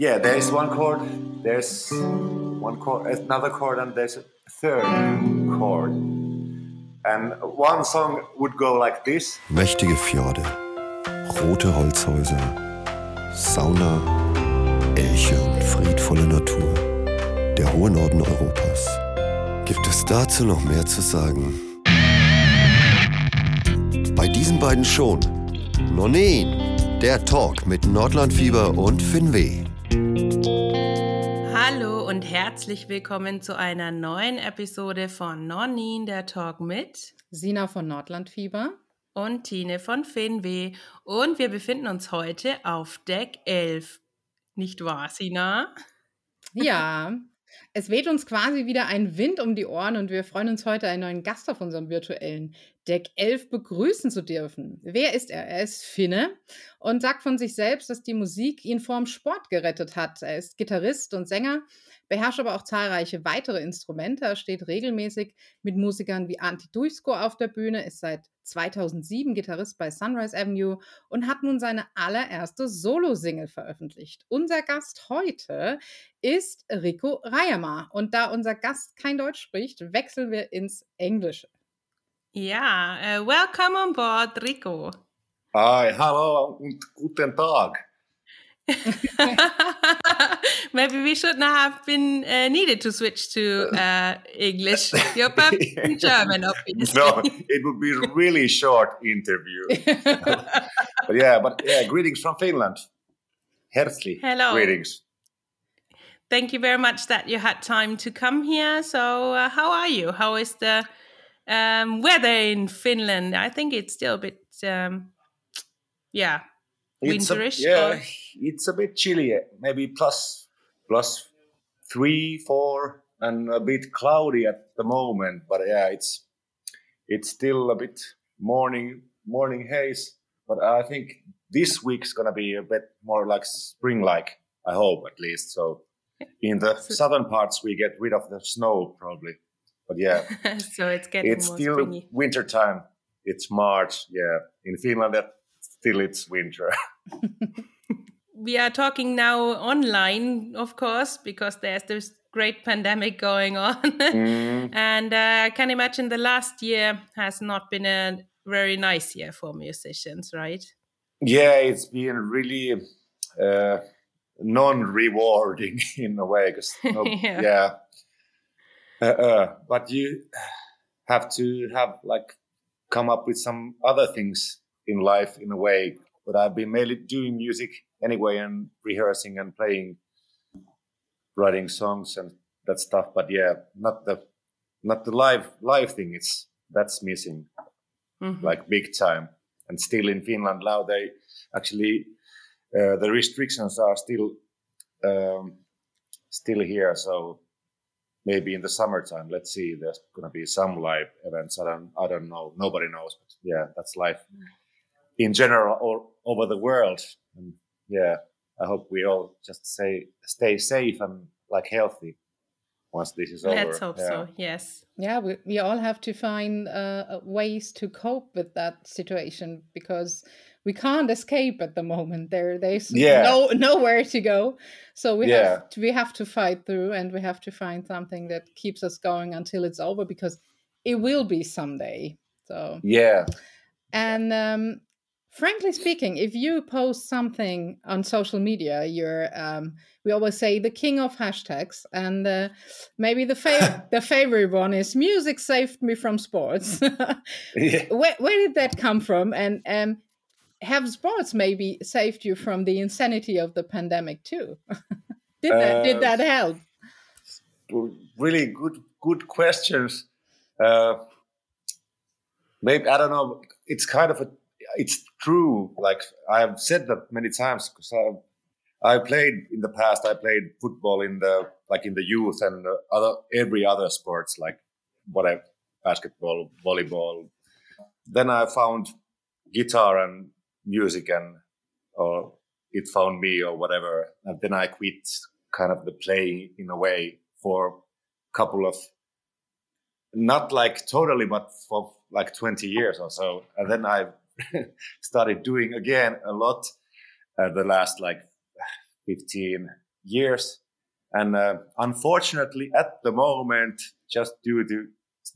yeah, there's one chord, there's one chord, another chord, and there's a third chord. And one song would go like this. Mächtige Fjorde, rote Holzhäuser, Sauna, Elche und friedvolle Natur. Der hohe Norden Europas. Gibt es dazu noch mehr zu sagen? Bei diesen beiden schon. Nonin, der Talk mit Nordlandfieber und Finweh. Herzlich willkommen zu einer neuen Episode von Nonin, der Talk mit Sina von Nordlandfieber und Tine von Finweh. Und wir befinden uns heute auf Deck 11. Nicht wahr, Sina? Ja, es weht uns quasi wieder ein Wind um die Ohren und wir freuen uns heute, einen neuen Gast auf unserem virtuellen Deck 11 begrüßen zu dürfen. Wer ist er? Er ist Finne und sagt von sich selbst, dass die Musik ihn vorm Sport gerettet hat. Er ist Gitarrist und Sänger, beherrscht aber auch zahlreiche weitere Instrumente. Er steht regelmäßig mit Musikern wie Anti Duisko auf der Bühne, ist seit 2007 Gitarrist bei Sunrise Avenue und hat nun seine allererste Solo-Single veröffentlicht. Unser Gast heute ist Rico Rayama. Und da unser Gast kein Deutsch spricht, wechseln wir ins Englische. Ja, uh, welcome on board, Riku. Hi, hello, und guten Tag. Maybe we shouldn't have been uh, needed to switch to uh, English. You're perfect in German, obviously. No, it would be a really short interview. but yeah, but yeah, greetings from Finland. Herzlich. Hello. Greetings. Thank you very much that you had time to come here. So, uh, how are you? How is the um, weather in Finland? I think it's still a bit, um, yeah, It's a- winterish. yeah, or- it's a bit chilly. Maybe plus plus three, four, and a bit cloudy at the moment. But yeah, it's it's still a bit morning morning haze. But I think this week's gonna be a bit more like spring-like. I hope at least. So in the southern parts we get rid of the snow probably. But yeah, so it's getting it's still springy. winter time. It's March. Yeah, in Finland, that still it's winter. we are talking now online, of course, because there's this great pandemic going on. Mm. and uh, I can imagine the last year has not been a very nice year for musicians, right? Yeah, it's been really uh, non-rewarding in a way. 'cause no- Yeah. yeah. Uh, uh, but you have to have like come up with some other things in life in a way. But I've been mainly doing music anyway and rehearsing and playing, writing songs and that stuff. But yeah, not the not the live live thing. It's that's missing Mhm. like big time. And still in Finland now, they actually uh, the restrictions are still um, still here. So maybe in the summertime, let's see. There's gonna be some live events. I don't I don't know. Nobody knows. But yeah, that's life in general all over the world. And yeah, I hope we all just say stay safe and like healthy once this is over. Let's hope Yeah. so, yes. Yeah, we, we all have to find uh, ways to cope with that situation because we can't escape at the moment. There, there's Yeah. no nowhere to go. So we Yeah. have to, we have to fight through, and we have to find something that keeps us going until it's over because it will be someday. So Yeah. and um, frankly speaking, if you post something on social media, you're um, we always say the king of hashtags, and uh, maybe the fav- the favorite one is music saved me from sports. yeah. where, where did that come from? And um, have sports maybe saved you from the insanity of the pandemic too? did that did Uh, that help? really good good questions uh maybe i don't know it's kind of a it's true like i've said that many times because i i played in the past i played football in the like in the youth and other every other sports like whatever basketball volleyball then i found guitar and music and or it found me or whatever and then i quit kind of the playing in a way for a couple of not like totally but for like 20 years or so and then i started doing again a lot uh, the last like 15 years. And uh, unfortunately, at the moment, just due to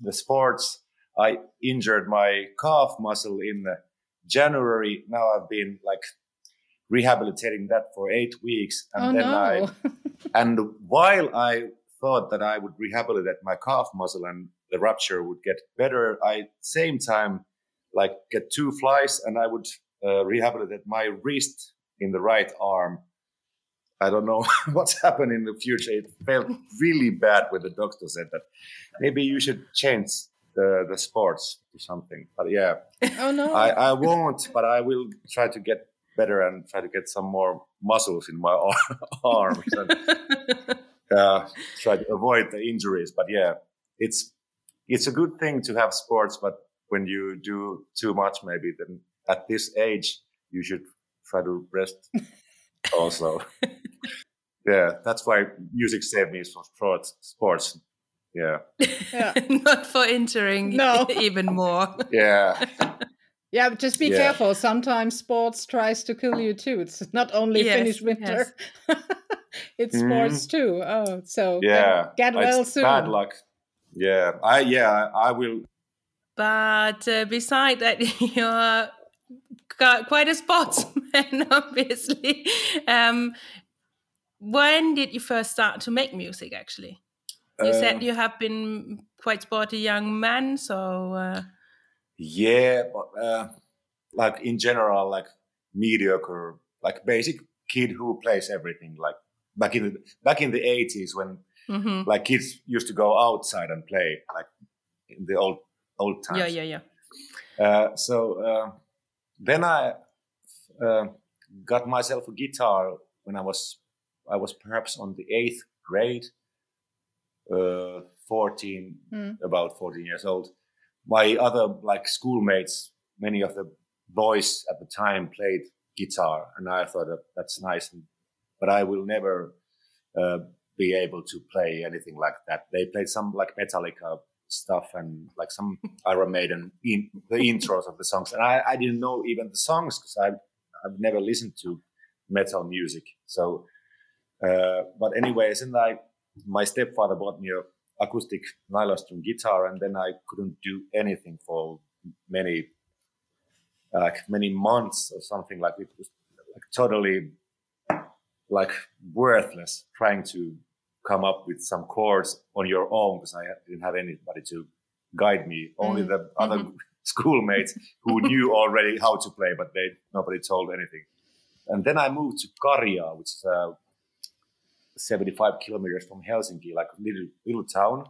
the sports, I injured my calf muscle in uh, January. Now I've been like rehabilitating that for eight weeks, and oh, then no. I and while I thought that I would rehabilitate my calf muscle and the rupture would get better, I same time like get two flies and I would uh, rehabilitate my wrist in the right arm. I don't know what's happened in the future. It felt really bad when the doctor said that maybe you should change the, the sports or something. But yeah, oh no. I, I won't, but I will try to get better and try to get some more muscles in my ar- arms and uh, try to avoid the injuries. But yeah, it's it's a good thing to have sports, but when you do too much, maybe then at this age you should try to rest also. yeah, that's why music saved me from sports. Sports. Yeah. yeah. Not for entering No. even more. Yeah. Yeah, but just be Yeah. careful. Sometimes sports tries to kill you too. It's not only Yes, Finnish winter. it's sports too. Oh, so Yeah. get, well It's soon. Bad luck. Yeah. I yeah, I, I will But uh, beside that, you're quite a sportsman, obviously. Um, when did you first start to make music? Actually, you said um, you have been quite sporty young man, so uh, Yeah, but uh, like in general, like mediocre, like basic kid who plays everything. Like back in the back in the eighties when mhm. like kids used to go outside and play, like in the old old times. yeah, yeah, yeah. Uh, so uh, then I uh, got myself a guitar when I was I was perhaps on the eighth grade, uh, fourteen, Hmm. about fourteen years old. My other like schoolmates, many of the boys at the time played guitar, and I thought that that's nice, and, but I will never uh, be able to play anything like that. They played some like Metallica stuff and like some Iron Maiden in the intros of the songs, and I, I didn't know even the songs because I've I've never listened to metal music. So, uh, but anyways, and I my stepfather bought me a acoustic nylon string guitar, and then I couldn't do anything for many like many months or something like it was like totally like worthless trying to come up with some chords on your own because I didn't have anybody to guide me. Only Mm. the other schoolmates who knew already how to play, but they nobody told anything. And then I moved to Karjaa, which is uh, 75 kilometers from Helsinki, like a little little town.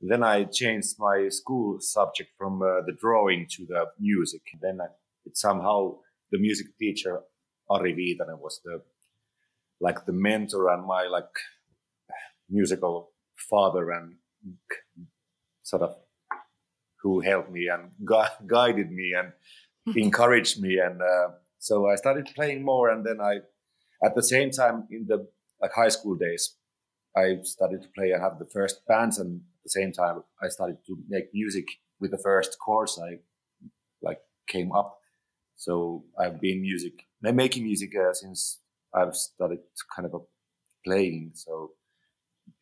Then I changed my school subject from uh, the drawing to the music. Then I, it somehow the music teacher Ari Viitanen was the like the mentor and my like musical father and sort of who helped me and gu- guided me and encouraged me and uh, so I started playing more and then I at the same time in the like high school days I started to play and have the first bands and at the same time I started to make music with the first course I like came up so I've been music making music uh, since I've started kind of playing so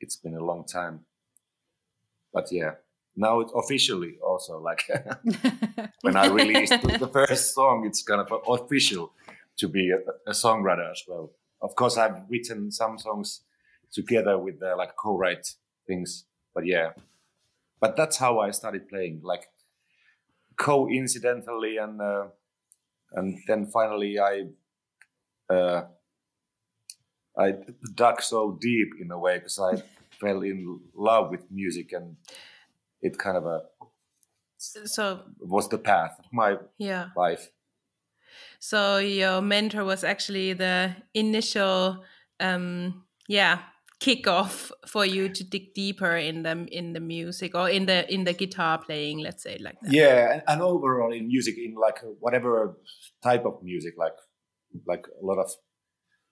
it's been a long time but yeah now it's officially also like when I released the the first song, it's kind of official to be a, a songwriter as well. Of course, I've written some songs together with the like co-write things, but yeah, but that's how I started playing, like coincidentally, and uh, and then finally I uh, I dug so deep in a way because I fell in love with music and it kind of a So was the path of my yeah. life. So your mentor was actually the initial, um, yeah, kickoff for you to dig deeper in the in the music or in the in the guitar playing. Let's say like that. Yeah, and, overall in music, in like whatever type of music, like like a lot of.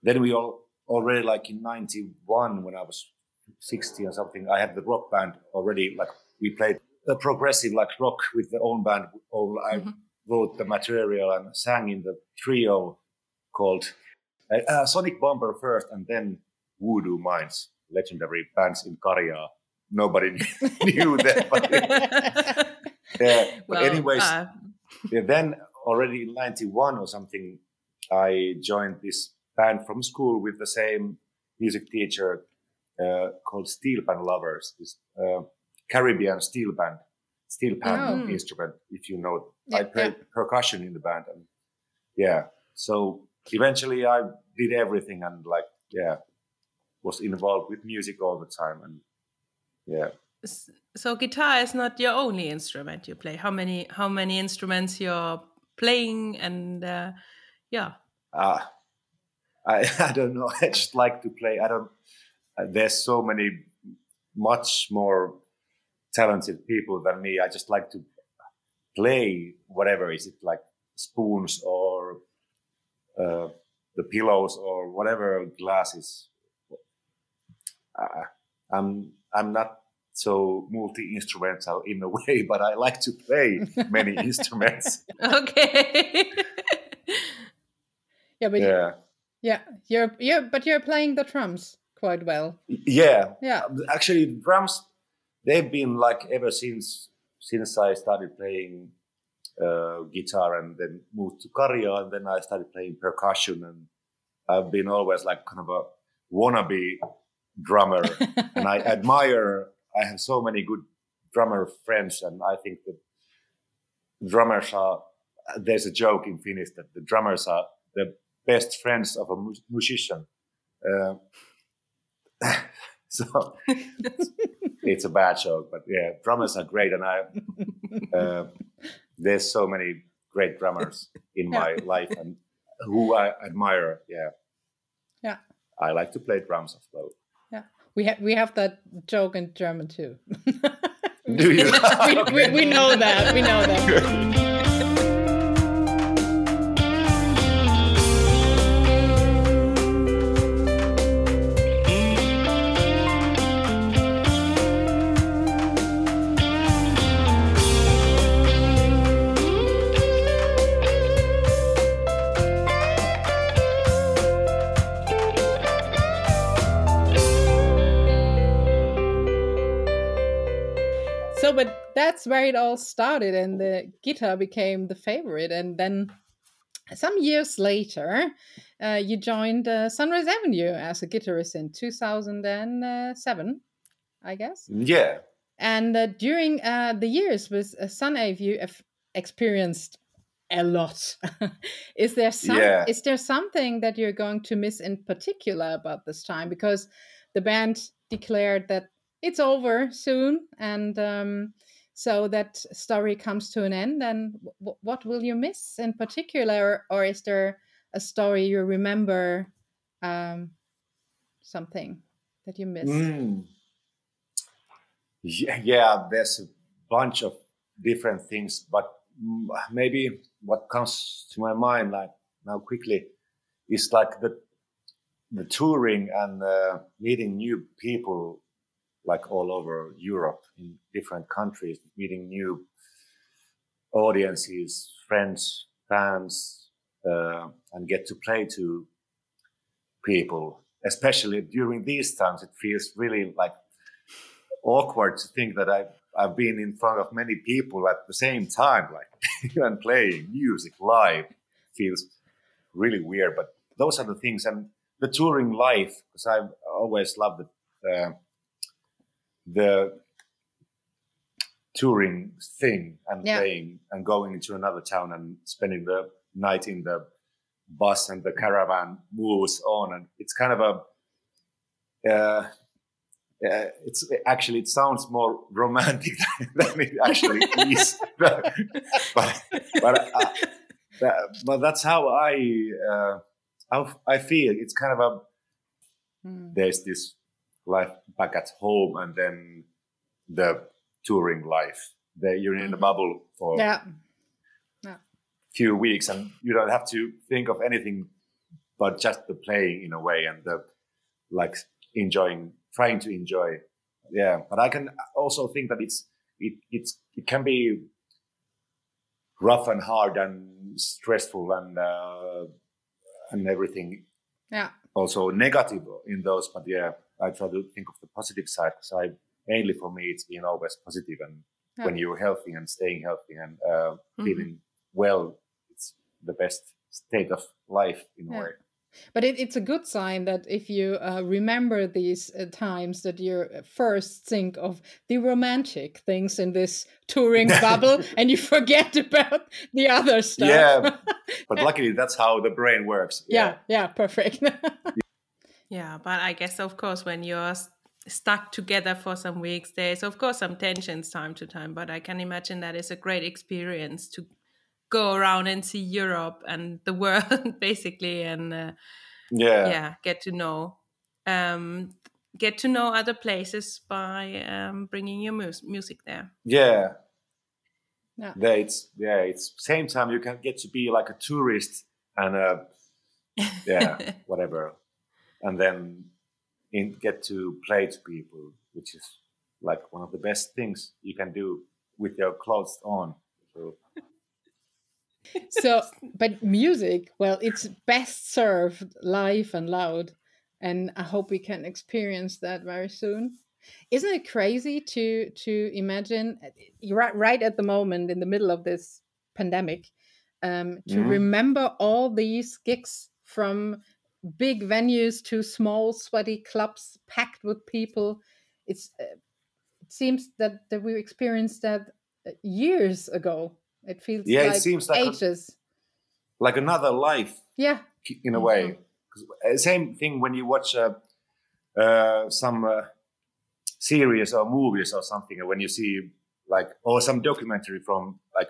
Then we all already like in '91 when I was 60 or something, I had the rock band already. Like we played the progressive like rock with the own band. All I Mhm. Wrote the material and sang in the trio called uh, uh, Sonic Bomber first, and then Voodoo Minds, legendary bands in Korea. Nobody knew that. But, yeah. But Well, anyways, uh, yeah, then already in 91 or something, I joined this band from school with the same music teacher uh, called Steel Pan Lovers, this uh, Caribbean steel band, steel pan Oh. instrument, if you know. Yeah, I played percussion in the band. And yeah, so eventually I did everything and like, yeah, was involved with music all the time. And yeah, so guitar is not your only instrument you play. How many how many instruments you're playing and uh, yeah. uh, I, I don't know. I just like to play. I don't. Uh, there's so many, much more talented people than me. I just like to play whatever. Is it like spoons or uh, the pillows or whatever glasses? Uh, I'm I'm not so multi instrumental in a way, but I like to play many instruments. Okay. Yeah, but yeah. Yeah, you're you're but you're playing the drums quite well. yeah. Yeah. actually drums they've been like ever since since i started playing uh, guitar and then moved to Karjaa and then i started playing percussion. And i've been always like kind of a wannabe drummer. And i admire i have so many good drummer friends and i think that drummers are there's a joke in finnish that the drummers are the best friends of a mu- musician. Uh, so it's a bad joke, but yeah, drummers are great, and I uh, there's so many great drummers in my life and who I admire. Yeah, Yeah. I like to play drums as well. Yeah, we have we have that joke in German too. Do you? we, we, we know that. We know that. That's where it all started, and the guitar became the favorite. And then, some years later, uh, you joined uh, Sunrise Avenue as a guitarist in 2007, I guess. yeah, And uh, during uh, the years with uh, Sun Ave, you have experienced a lot. is there some? Yeah. Is there something that you're going to miss in particular about this time? Because the band declared that it's over soon, and um, so that story comes to an end. And w- what will you miss in particular, or is there a story you remember? Um, something that you missed. Mm. yeah, yeah. There's a bunch of different things, but maybe what comes to my mind, like now quickly, is like the the touring and uh, meeting new people, like all over Europe in different countries, meeting new audiences, friends, fans, uh, and get to play to people. Especially during these times, it feels really like awkward to think that I've I've been in front of many people at the same time, like and playing music live feels really weird. But those are the things, and the touring life because I've always loved the uh, the touring thing and Yeah. playing and going into another town and spending the night in the bus and the caravan moves on and it's kind of a uh, uh, it's actually it sounds more romantic than it actually is but but uh, that- but that's how I uh, how I feel it's kind of a Hmm. there's this life back at home and then the touring life. There you're in a Mhm. bubble for Yeah. few weeks and you don't have to think of anything but just the playing in a way and the like enjoying trying to enjoy. Yeah. But i can also think that it's it it's it can be rough and hard and stressful and uh, and everything Yeah. also negative in those. But yeah, I try to think of the positive side because I mainly for me it's been always positive and Yeah. when you're healthy and staying healthy and uh, Mhm. feeling well, it's the best state of life in a Yeah. way. But it, it's a good sign that if you uh, remember these uh, times, that you first think of the romantic things in this touring bubble, and you forget about the other stuff. Yeah, but luckily that's how the brain works. yeah, yeah, perfect. Yeah, but I guess of course when you're s- stuck together for some weeks, there's of course some tensions time to time. But I can imagine that is a great experience to go around and see Europe and the world basically, and uh, yeah, yeah, get to know um, get to know other places by um, bringing your mus- music there. yeah. Yeah. Yeah, it's yeah, it's same time you can get to be like a tourist and uh, yeah, whatever, and then in, get to play to people, which is like one of the best things you can do with your clothes on. So so, but music, well, it's best served live and loud, and I hope we can experience that very soon. Isn't it crazy to to imagine uh, right, right at the moment in the middle of this pandemic um, to Mhm. remember all these gigs from big venues to small sweaty clubs packed with people? It's uh, it seems that that we experienced that uh, years ago. It feels Yeah, it seems like a- ages. like another life Yeah, in a way. 'Cause, uh, Same thing when you watch uh, uh, some uh, series or movies or something, and when you see like or some documentary from like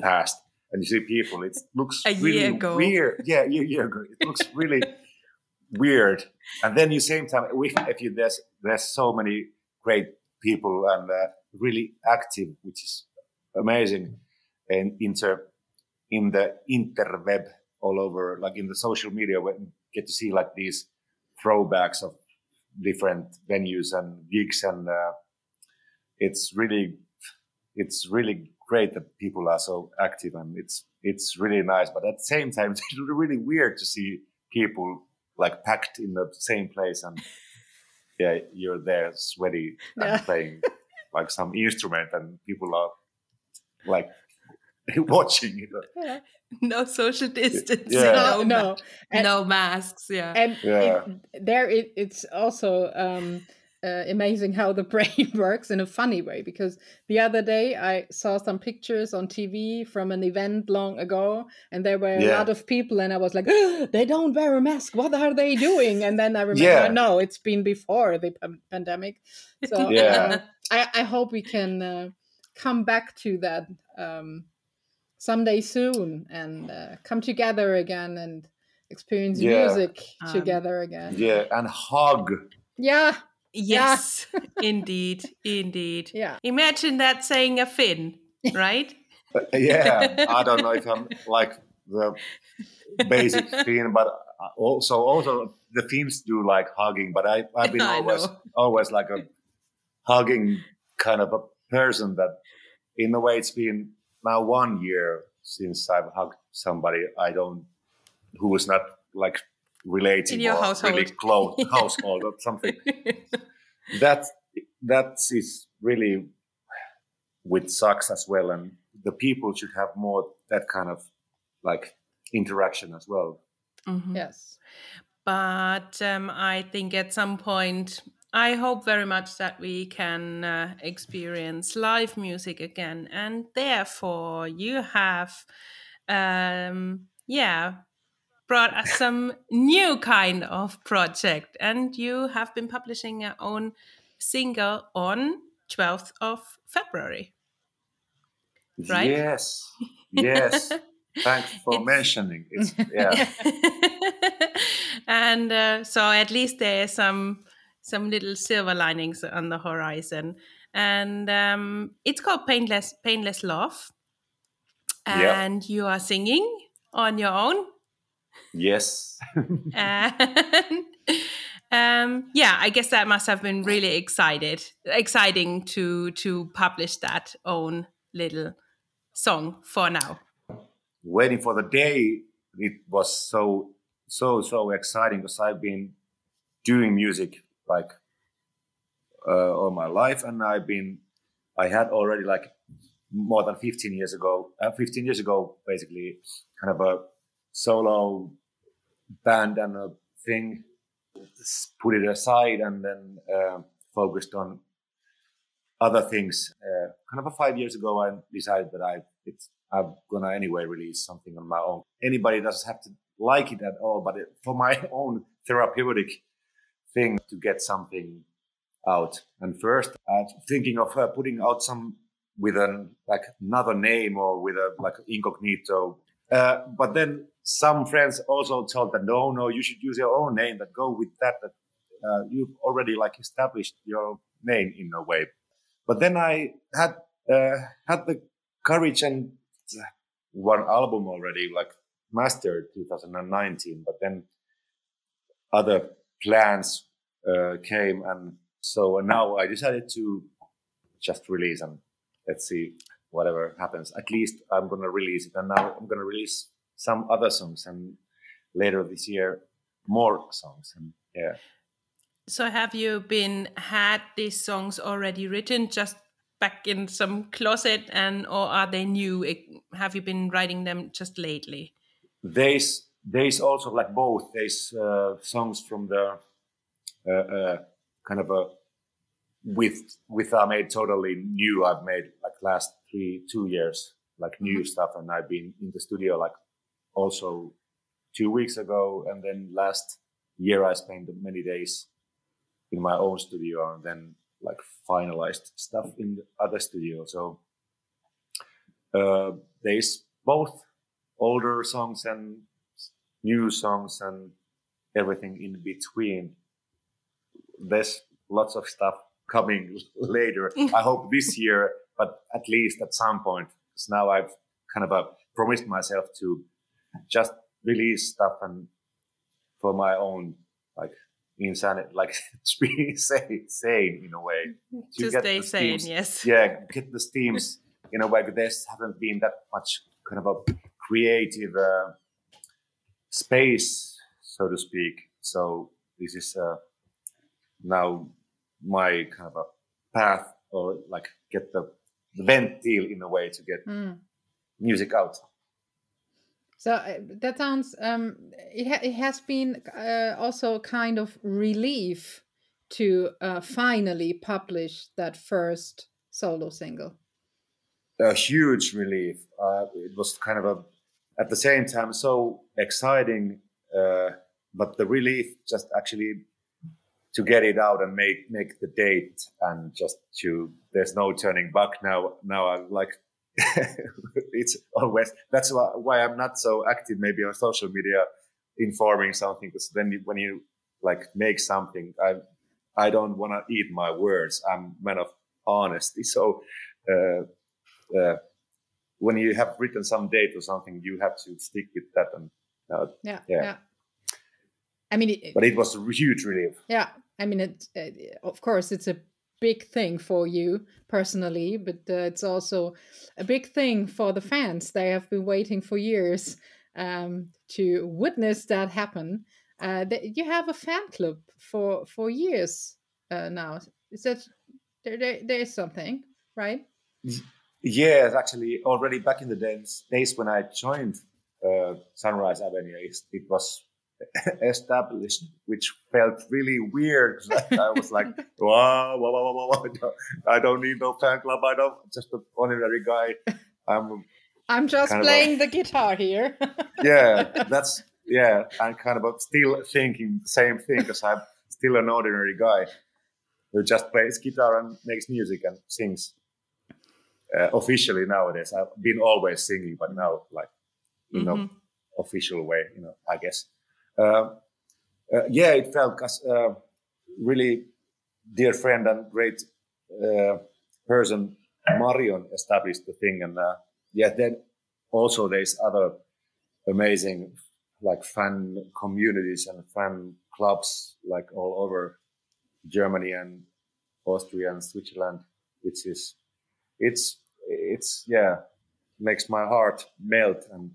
past, and you see people, it looks A year really ago. weird. Yeah, a year, year ago, it looks really weird. And then you same time, if, if you there's there's so many great people and uh, really active, which is amazing, and inter in the interweb all over, like in the social media, when you get to see like these throwbacks of different venues and gigs, and uh, it's really, it's really great that people are so active, and it's it's really nice. But at the same time, it's really weird to see people like packed in the same place, and yeah, you're there sweaty and Yeah. playing like some instrument, and people are like watching it. yeah. no social distancing, Yeah. no, no, ma- And, no masks. Yeah. and Yeah. it, there it, it's also um, uh, amazing how the brain works in a funny way because the other day I saw some pictures on TV from an event long ago and there were a Yeah. lot of people and I was like they don't wear a mask what are they doing and then I remember Yeah. no it's been before the pan- pandemic so Yeah. uh, I, I hope we can uh, come back to that um, someday soon and uh, come together again and experience Yeah. music Um, together again. Yeah, and hug. Yeah, Yes, indeed, indeed. yeah. Imagine that saying a Finn, right? yeah, I don't know if I'm like the basic Finn, but also also the Finns do like hugging. But I I've been I always know. always like a hugging kind of a person that, in a way, it's been now one year since I've hugged somebody I don't who was not like related In your or household. really close household or something. that that is really with sucks as well and the people should have more that kind of like interaction as well Mhm. Yes. But um, I think at some point, I hope very much that we can uh, experience live music again. And therefore, you have, um, yeah, brought us some new kind of project. And you have been publishing your own single on 12th of February. Right? yes yes thanks for It's- mentioning it. yeah and uh, so at least there are some some little silver linings on the horizon. And um, it's called painless painless love. Yeah. and you are singing on your own. Yes. And um, yeah i guess that must have been really excited exciting to to publish that own little song for now. Waiting for the day it was so so so exciting because I've been doing music like uh, all my life, and I've been I had already like more than 15 years ago, uh, 15 years ago, basically, kind of a solo band and a thing. Put it aside and then uh, focused on other things. Uh, kind of a five years ago, I decided that I I'm gonna anyway release something on my own. Anybody doesn't have to like it at all, but it, for my own therapeutic thing to get something out. And first, I'm thinking of uh, putting out some with an like another name or with a like incognito. Uh, but then some friends also told that no, no, you should use your own name. That go with that. That uh, you've already like established your name in a way. But then I had uh, had the courage and one album already, like mastered 2019. But then other plans uh, came, and so now I decided to just release and let's see whatever happens. At least I'm gonna release it, and now I'm gonna release some other songs, and later this year more songs. And yeah. So have you been had these songs already written just back in some closet and or are they new have you been writing them just lately there's there's also like both there's uh, songs from the uh, uh, kind of a with with I made totally new I've made like last three two years like new mm-hmm. stuff and I've been in the studio like also two weeks ago and then last year I spent many days in my own studio and then like finalized stuff in the other studio. So uh, there's both older songs and new songs and everything in between. There's lots of stuff coming later. I hope this year, but at least at some point. Because now I've kind of uh, promised myself to just release stuff and for my own like insane, like to be sane in a way. To, to stay sane, yes. Yeah, get the steams in a way. There hasn't been that much kind of a creative uh, space, so to speak. So this is uh, now my kind of a path, or like get the, the ventil in a way to get mm. music out. So uh, that sounds. Um, it, ha it has been uh, also kind of relief to uh, finally publish that first solo single. A huge relief. Uh, it was kind of a, at the same time, so exciting. Uh, but the relief just actually to get it out and make make the date and just to there's no turning back now. Now I'm like it's always that's why, I'm not so active maybe on social media informing something because then when you like make something I I don't want to eat my words I'm man of honesty so uh, uh, when you have written some date or something you have to stick with that and uh, yeah, yeah, yeah I mean it, but it was a huge relief yeah I mean it of course it's a big thing for you personally, but uh, it's also a big thing for the fans. They have been waiting for years um, to witness that happen. Uh, that you have a fan club for for years uh, now. Is that there, there? There is something, right? Yes, actually, already back in the days, days when I joined uh, Sunrise Avenue, it was established, which felt really weird. I was like, wow, wow, wow, wow, wow, I don't need no fan club. I don't, just an ordinary guy. I'm. I'm just playing a, the guitar here. yeah, that's yeah. I'm kind of still thinking the same thing because I'm still an ordinary guy who just plays guitar and makes music and sings. Uh, officially nowadays, I've been always singing, but now like you mm-hmm. know official way, you know, I guess. Uh, uh, yeah, it felt a uh, really dear friend and great person. Marion established the thing, and yeah, then also there's other amazing like fan communities and fan clubs like all over Germany and Austria and Switzerland, which is it's it's yeah makes my heart melt and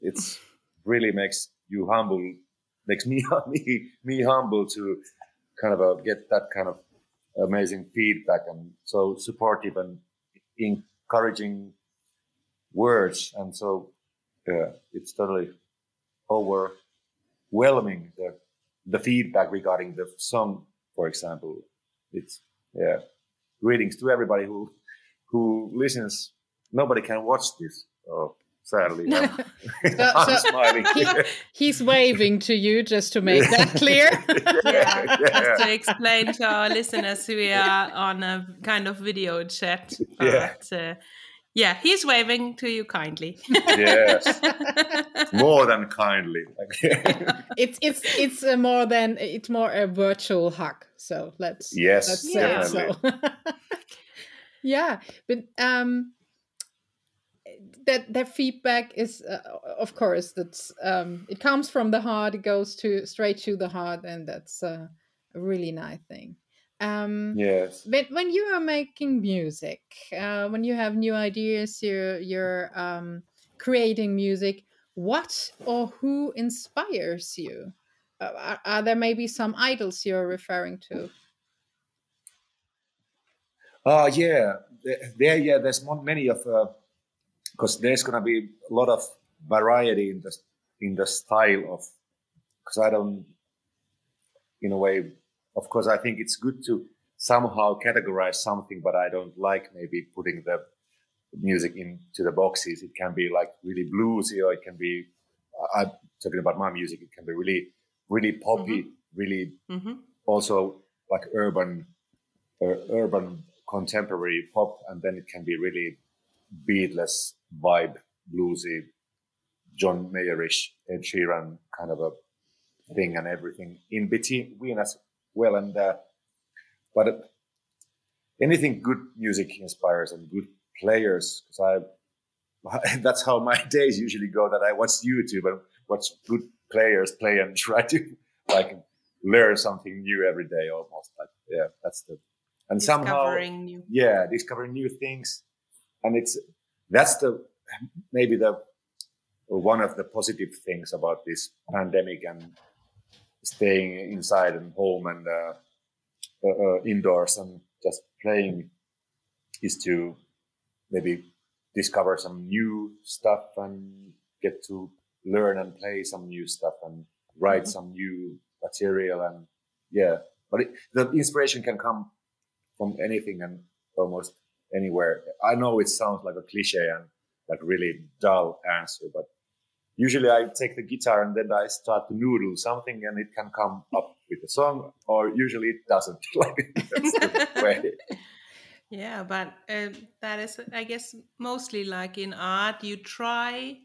it's really makes you humble makes me me me humble to kind of uh, get that kind of amazing feedback and so supportive and encouraging words. And so yeah it's totally overwhelming the the feedback regarding the song for example. It's yeah greetings to everybody who who listens nobody can watch this oh sadly So- I'm so smiling he- he's waving to you just to make that clear. Yeah, yeah. Just to explain to our listeners, we are on a kind of video chat. Yeah. But, uh, yeah, he's waving to you kindly. yes more than kindly it's it's it's a more than it's more a virtual hug. So let's yes let's say it definitely so. Yeah, but um, that that feedback is uh, of course that's um, it comes from the heart. It goes to straight to the heart, and that's uh, a really nice thing. Um, yes but when you are making music, uh, when you have new ideas, you're you're um, creating music. What or who inspires you? Uh, are, are there maybe some idols you're referring to? Oh yeah, There-. Yeah, there's many of because there's gonna be a lot of variety in the in the style of because I don't, in a way, of course, I think it's good to somehow categorize something, but I don't like maybe putting the music into the boxes. It can be like really bluesy, or it can be. I'm talking about my music. It can be really, really poppy, really hmm also like urban uh, urban contemporary pop and then it can be really beatless vibe bluesy john mayerish ed sheeran kind of a thing and everything in between as well and uh, but anything good music inspires and good players because i that's how my days usually go that i watch youtube and watch good players play and try to like learn something new every day almost like yeah that's the and somehow Discovering new. yeah discovering new things and it's that's the maybe the one of the positive things about this pandemic and staying inside and home and uh, uh, uh, indoors and just playing is to maybe discover some new stuff and get to learn and play some new stuff and write Mhm. some new material and yeah but it, the inspiration can come from anything and almost anywhere i know it sounds like a cliche and like really dull answer but usually i take the guitar and then i start to noodle something and it can come up with a song or usually it doesn't like that's the way Yeah, but uh, that is, I guess, mostly like in art, you try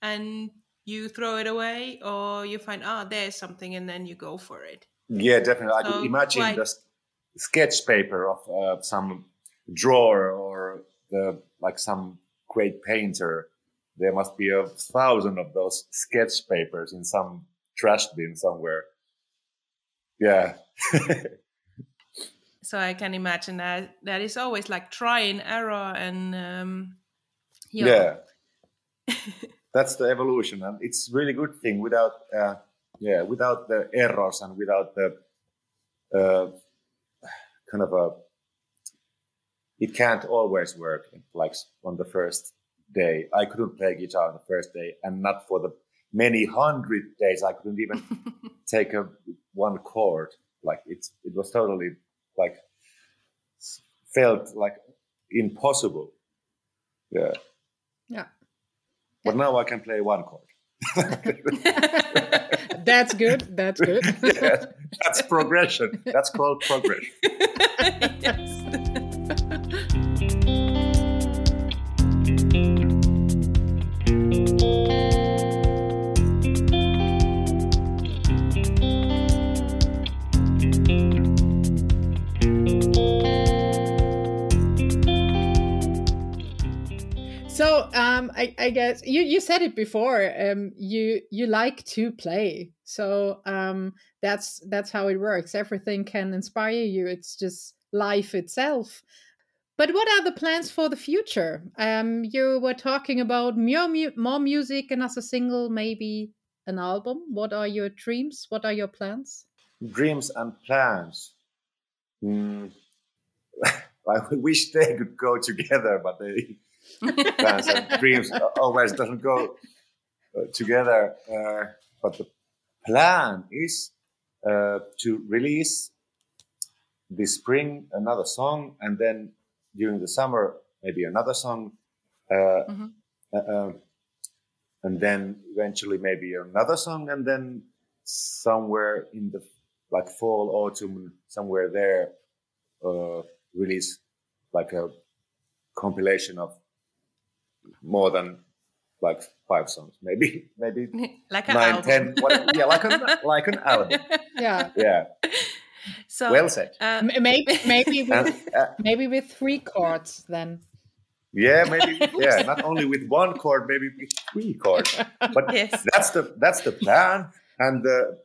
and you throw it away, or you find, oh, there's something, and then you go for it. Yeah, definitely. I So, could imagine quite- the s- sketch paper of uh, some drawer or the like some great painter. There must be a thousand of those sketch papers in some trash bin somewhere. Yeah, So I can imagine that that is always like try and error, and um, you yeah. That's the evolution, and it's really good thing without, uh, yeah, without the errors and without the uh, kind of a. It can't always work. Like on the first day, I couldn't play guitar on the first day, and not for the many hundred days. I couldn't even take a one chord. Like it's it was totally like felt like impossible. Yeah. Yeah. But now I can play one chord. That's good. That's good. yeah, that's progression. That's called progression. yes. I, I guess you, you said it before. Um, you you like to play, so um, that's that's how it works. Everything can inspire you. It's just life itself. But what are the plans for the future? Um, you were talking about more more music and as a single, maybe an album? What are your dreams? What are your plans? Dreams and plans. Mm. I wish they could go together, but they plans and dreams always doesn't go uh, together. Uh, but the plan is uh, to release this spring another song, and then during the summer maybe another song, uh, mm-hmm. Uh, um, and then eventually maybe another song, and then somewhere in the like fall, autumn, somewhere there, uh, release like a compilation of more than like five songs, maybe maybe like an nine, album. ten, what, yeah, like an like an album. Yeah, yeah. So well said. Uh, maybe maybe with, uh, maybe with three chords then. Yeah, maybe. yeah, not only with one chord, maybe with three chords. But yes. that's the that's the plan. And the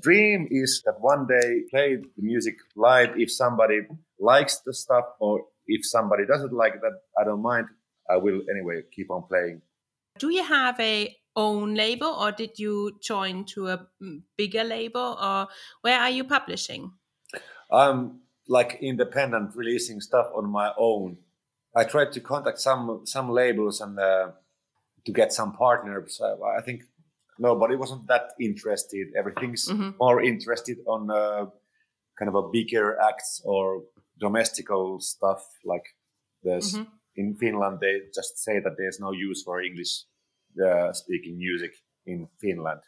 dream is that one day play the music live if somebody likes the stuff or if somebody doesn't like that, I don't mind. I will anyway keep on playing. Do you have a own label or did you join to a mm, bigger label or where are you publishing? I'm like independent releasing stuff on my own. I tried to contact some some labels and uh, to get some partners. Uh, I think nobody wasn't that interested. Everything's mm-hmm. more interested on uh, kind of a bigger acts or domestical stuff like this. Mm-hmm. In Finland, they just say that there's no use for English uh, speaking music in Finland.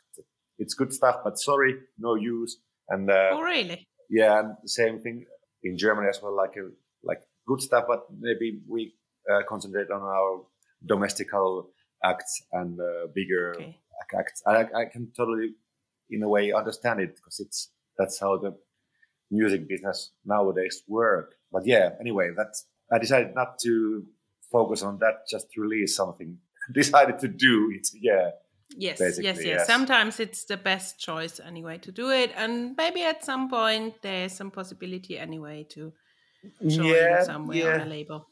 It's good stuff, but sorry, no use. And uh, oh, really? Yeah, and same thing in Germany as well. Like uh, like good stuff, but maybe we uh, concentrate on our domestical acts and uh, bigger okay. acts. I, I can totally, in a way, understand it because it's that's how the music business nowadays work. But yeah, anyway, that's I decided not to focus on that, just release something. decided to do it. Yeah. Yes, yes, yes, yes. Sometimes it's the best choice anyway to do it, and maybe at some point there's some possibility anyway to join yeah, somewhere yeah. on a label.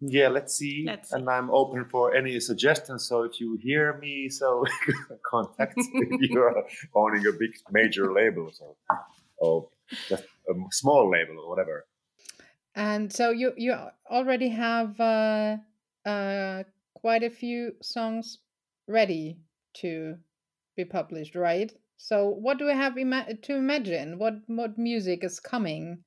Yeah, let's see. let's see. And I'm open for any suggestions. So if you hear me, so contact if you are owning a big major label, so or just a small label or whatever. And so you you already have uh, uh, quite a few songs ready to be published, right? So what do we have ima to imagine? What what music is coming?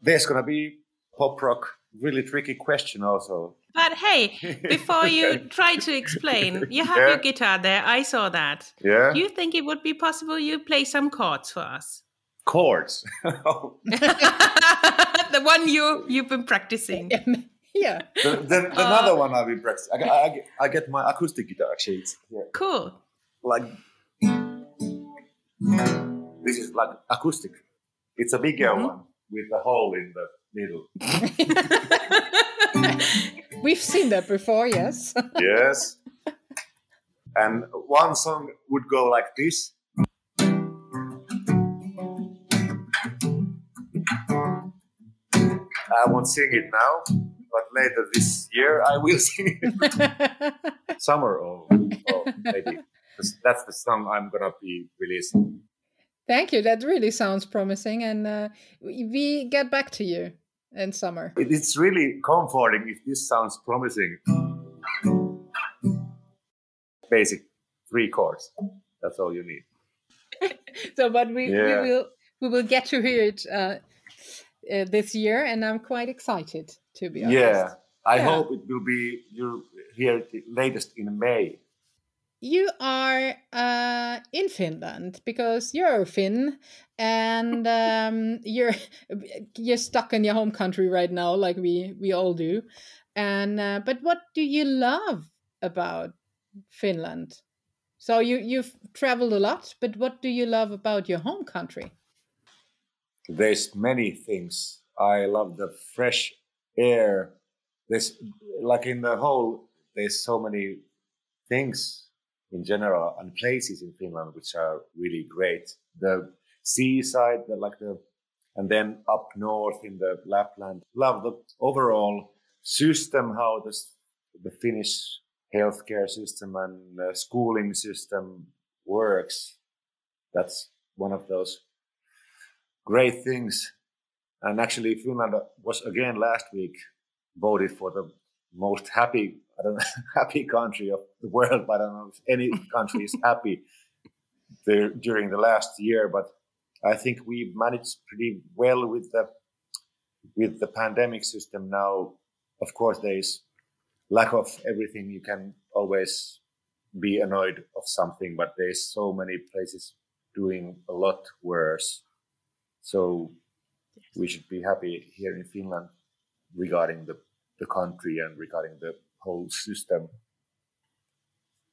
There's gonna be pop rock. Really tricky question, also. But hey, before you try to explain, you have yeah. your guitar there. I saw that. Yeah. You think it would be possible you play some chords for us? Chords. the one you you've been practicing. Yeah. The, the, the uh, another one I've been practicing. I, I, I, get my acoustic guitar actually. It's here. Cool. Like this is like acoustic. It's a bigger mm-hmm. one with a hole in the middle. We've seen that before, yes. yes. And one song would go like this. I won't sing it now, but later this year I will sing it. Summer or, or maybe. That's the song I'm going to be releasing. Thank you. That really sounds promising. And uh, we get back to you in summer. It's really comforting if this sounds promising. Basic three chords. That's all you need. so, but we, yeah. we will we will get to hear it uh, uh, this year, and I'm quite excited to be honest. Yeah, I yeah. hope it will be you here latest in May. You are uh, in Finland because you're a Finn, and um, you're you're stuck in your home country right now, like we we all do. And uh, but what do you love about Finland? So you you've traveled a lot, but what do you love about your home country? There's many things. I love the fresh air. There's like in the whole, there's so many things in general and places in Finland which are really great. The seaside, the, like the, and then up north in the Lapland. Love the overall system, how the the Finnish healthcare system and uh, schooling system works. That's one of those great things. And actually, Finland was again last week voted for the most happy, I don't know, happy country of the world. But I don't know if any country is happy there during the last year. But I think we managed pretty well with the with the pandemic system now. Of course, there is lack of everything. You can always be annoyed of something, but there's so many places doing a lot worse. So we should be happy here in Finland regarding the, the country and regarding the whole system.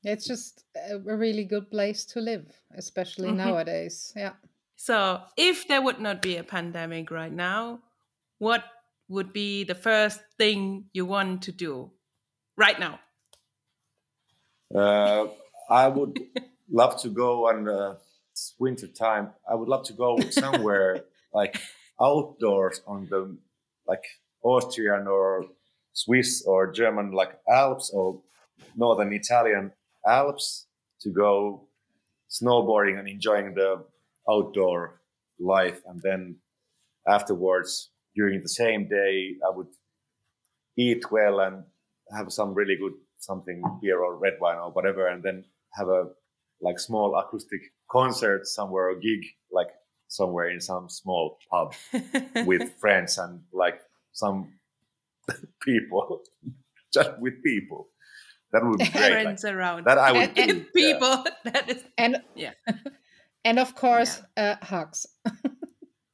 It's just a really good place to live, especially mm-hmm. nowadays. Yeah. So, if there would not be a pandemic right now, what would be the first thing you want to do right now? Uh, I would love to go and uh, winter time. I would love to go somewhere like outdoors on the like Austrian or Swiss or German like Alps or northern Italian Alps to go snowboarding and enjoying the outdoor life. And then afterwards, during the same day, I would eat well and have some really good something beer or red wine or whatever, and then have a like small acoustic concert somewhere, a gig like somewhere in some small pub with friends and like some people, just with people. That would be great. Friends like, around. That I would and. And people. Yeah. That is and yeah. And of course, yeah. uh, hugs.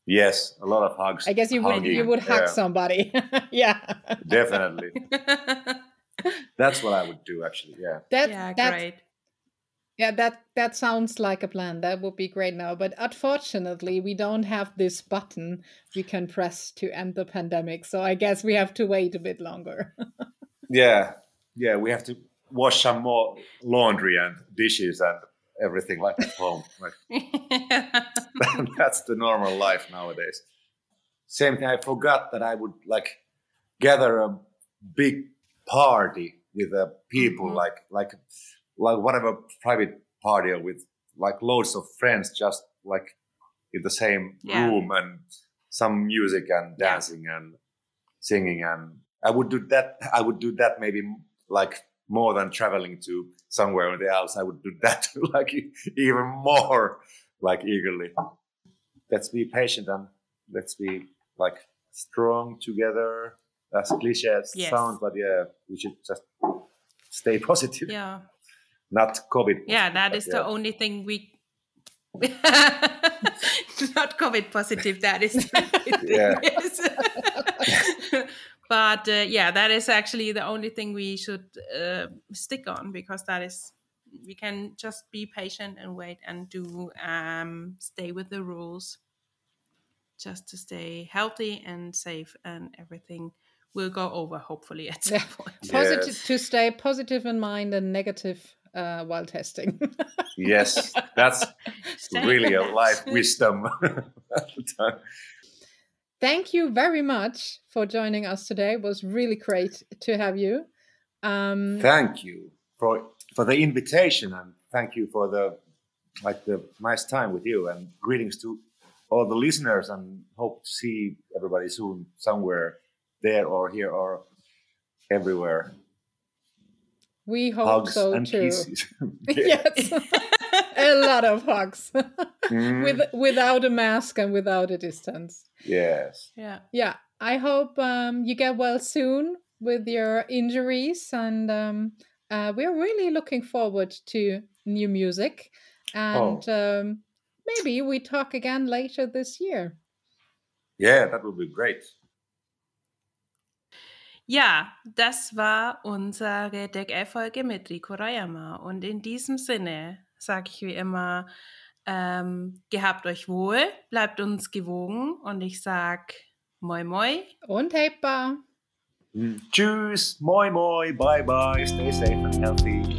yes, a lot of hugs. I guess you would you would hug yeah. somebody. yeah. Definitely. That's what I would do actually. Yeah. That, yeah, that, great. Yeah, that that sounds like a plan. That would be great now. But unfortunately, we don't have this button we can press to end the pandemic. So I guess we have to wait a bit longer. yeah. Yeah, we have to wash some more laundry and dishes and everything like at home. Like, that's the normal life nowadays. Same thing. I forgot that I would like gather a big party with uh, people mm-hmm. like like like whatever private party with like loads of friends just like in the same yeah. room and some music and dancing yeah. and singing and I would do that I would do that maybe like more than traveling to somewhere Alps I would do that like even more like eagerly let's be patient and let's be like strong together as cliche as yes. sounds but yeah we should just stay positive yeah not COVID. Yeah, that is yeah. the only thing we. not COVID positive. That is. yeah. but uh, yeah, that is actually the only thing we should uh, stick on because that is we can just be patient and wait and do um, stay with the rules just to stay healthy and safe and everything will go over hopefully at some yeah. point. Positive yes. to stay positive in mind and negative uh, while testing. yes, that's really a life wisdom. Thank you very much for joining us today. It was really great to have you. Um, thank you for for the invitation and thank you for the like the nice time with you and greetings to all the listeners and hope to see everybody soon somewhere there or here or everywhere. We hope hugs so too. yes, a lot of hugs mm. with without a mask and without a distance. Yes. Yeah. Yeah. I hope um, you get well soon with your injuries, and um, uh, we're really looking forward to new music, and oh. um, maybe we talk again later this year. Yeah, that would be great. Ja, das war unsere Deck-Folge mit Rico Rayama. Und in diesem Sinne sage ich wie immer, ähm, gehabt euch wohl, bleibt uns gewogen und ich sag moi moi. Und heippa. Mm, tschüss, moi moi, bye bye, stay safe and healthy.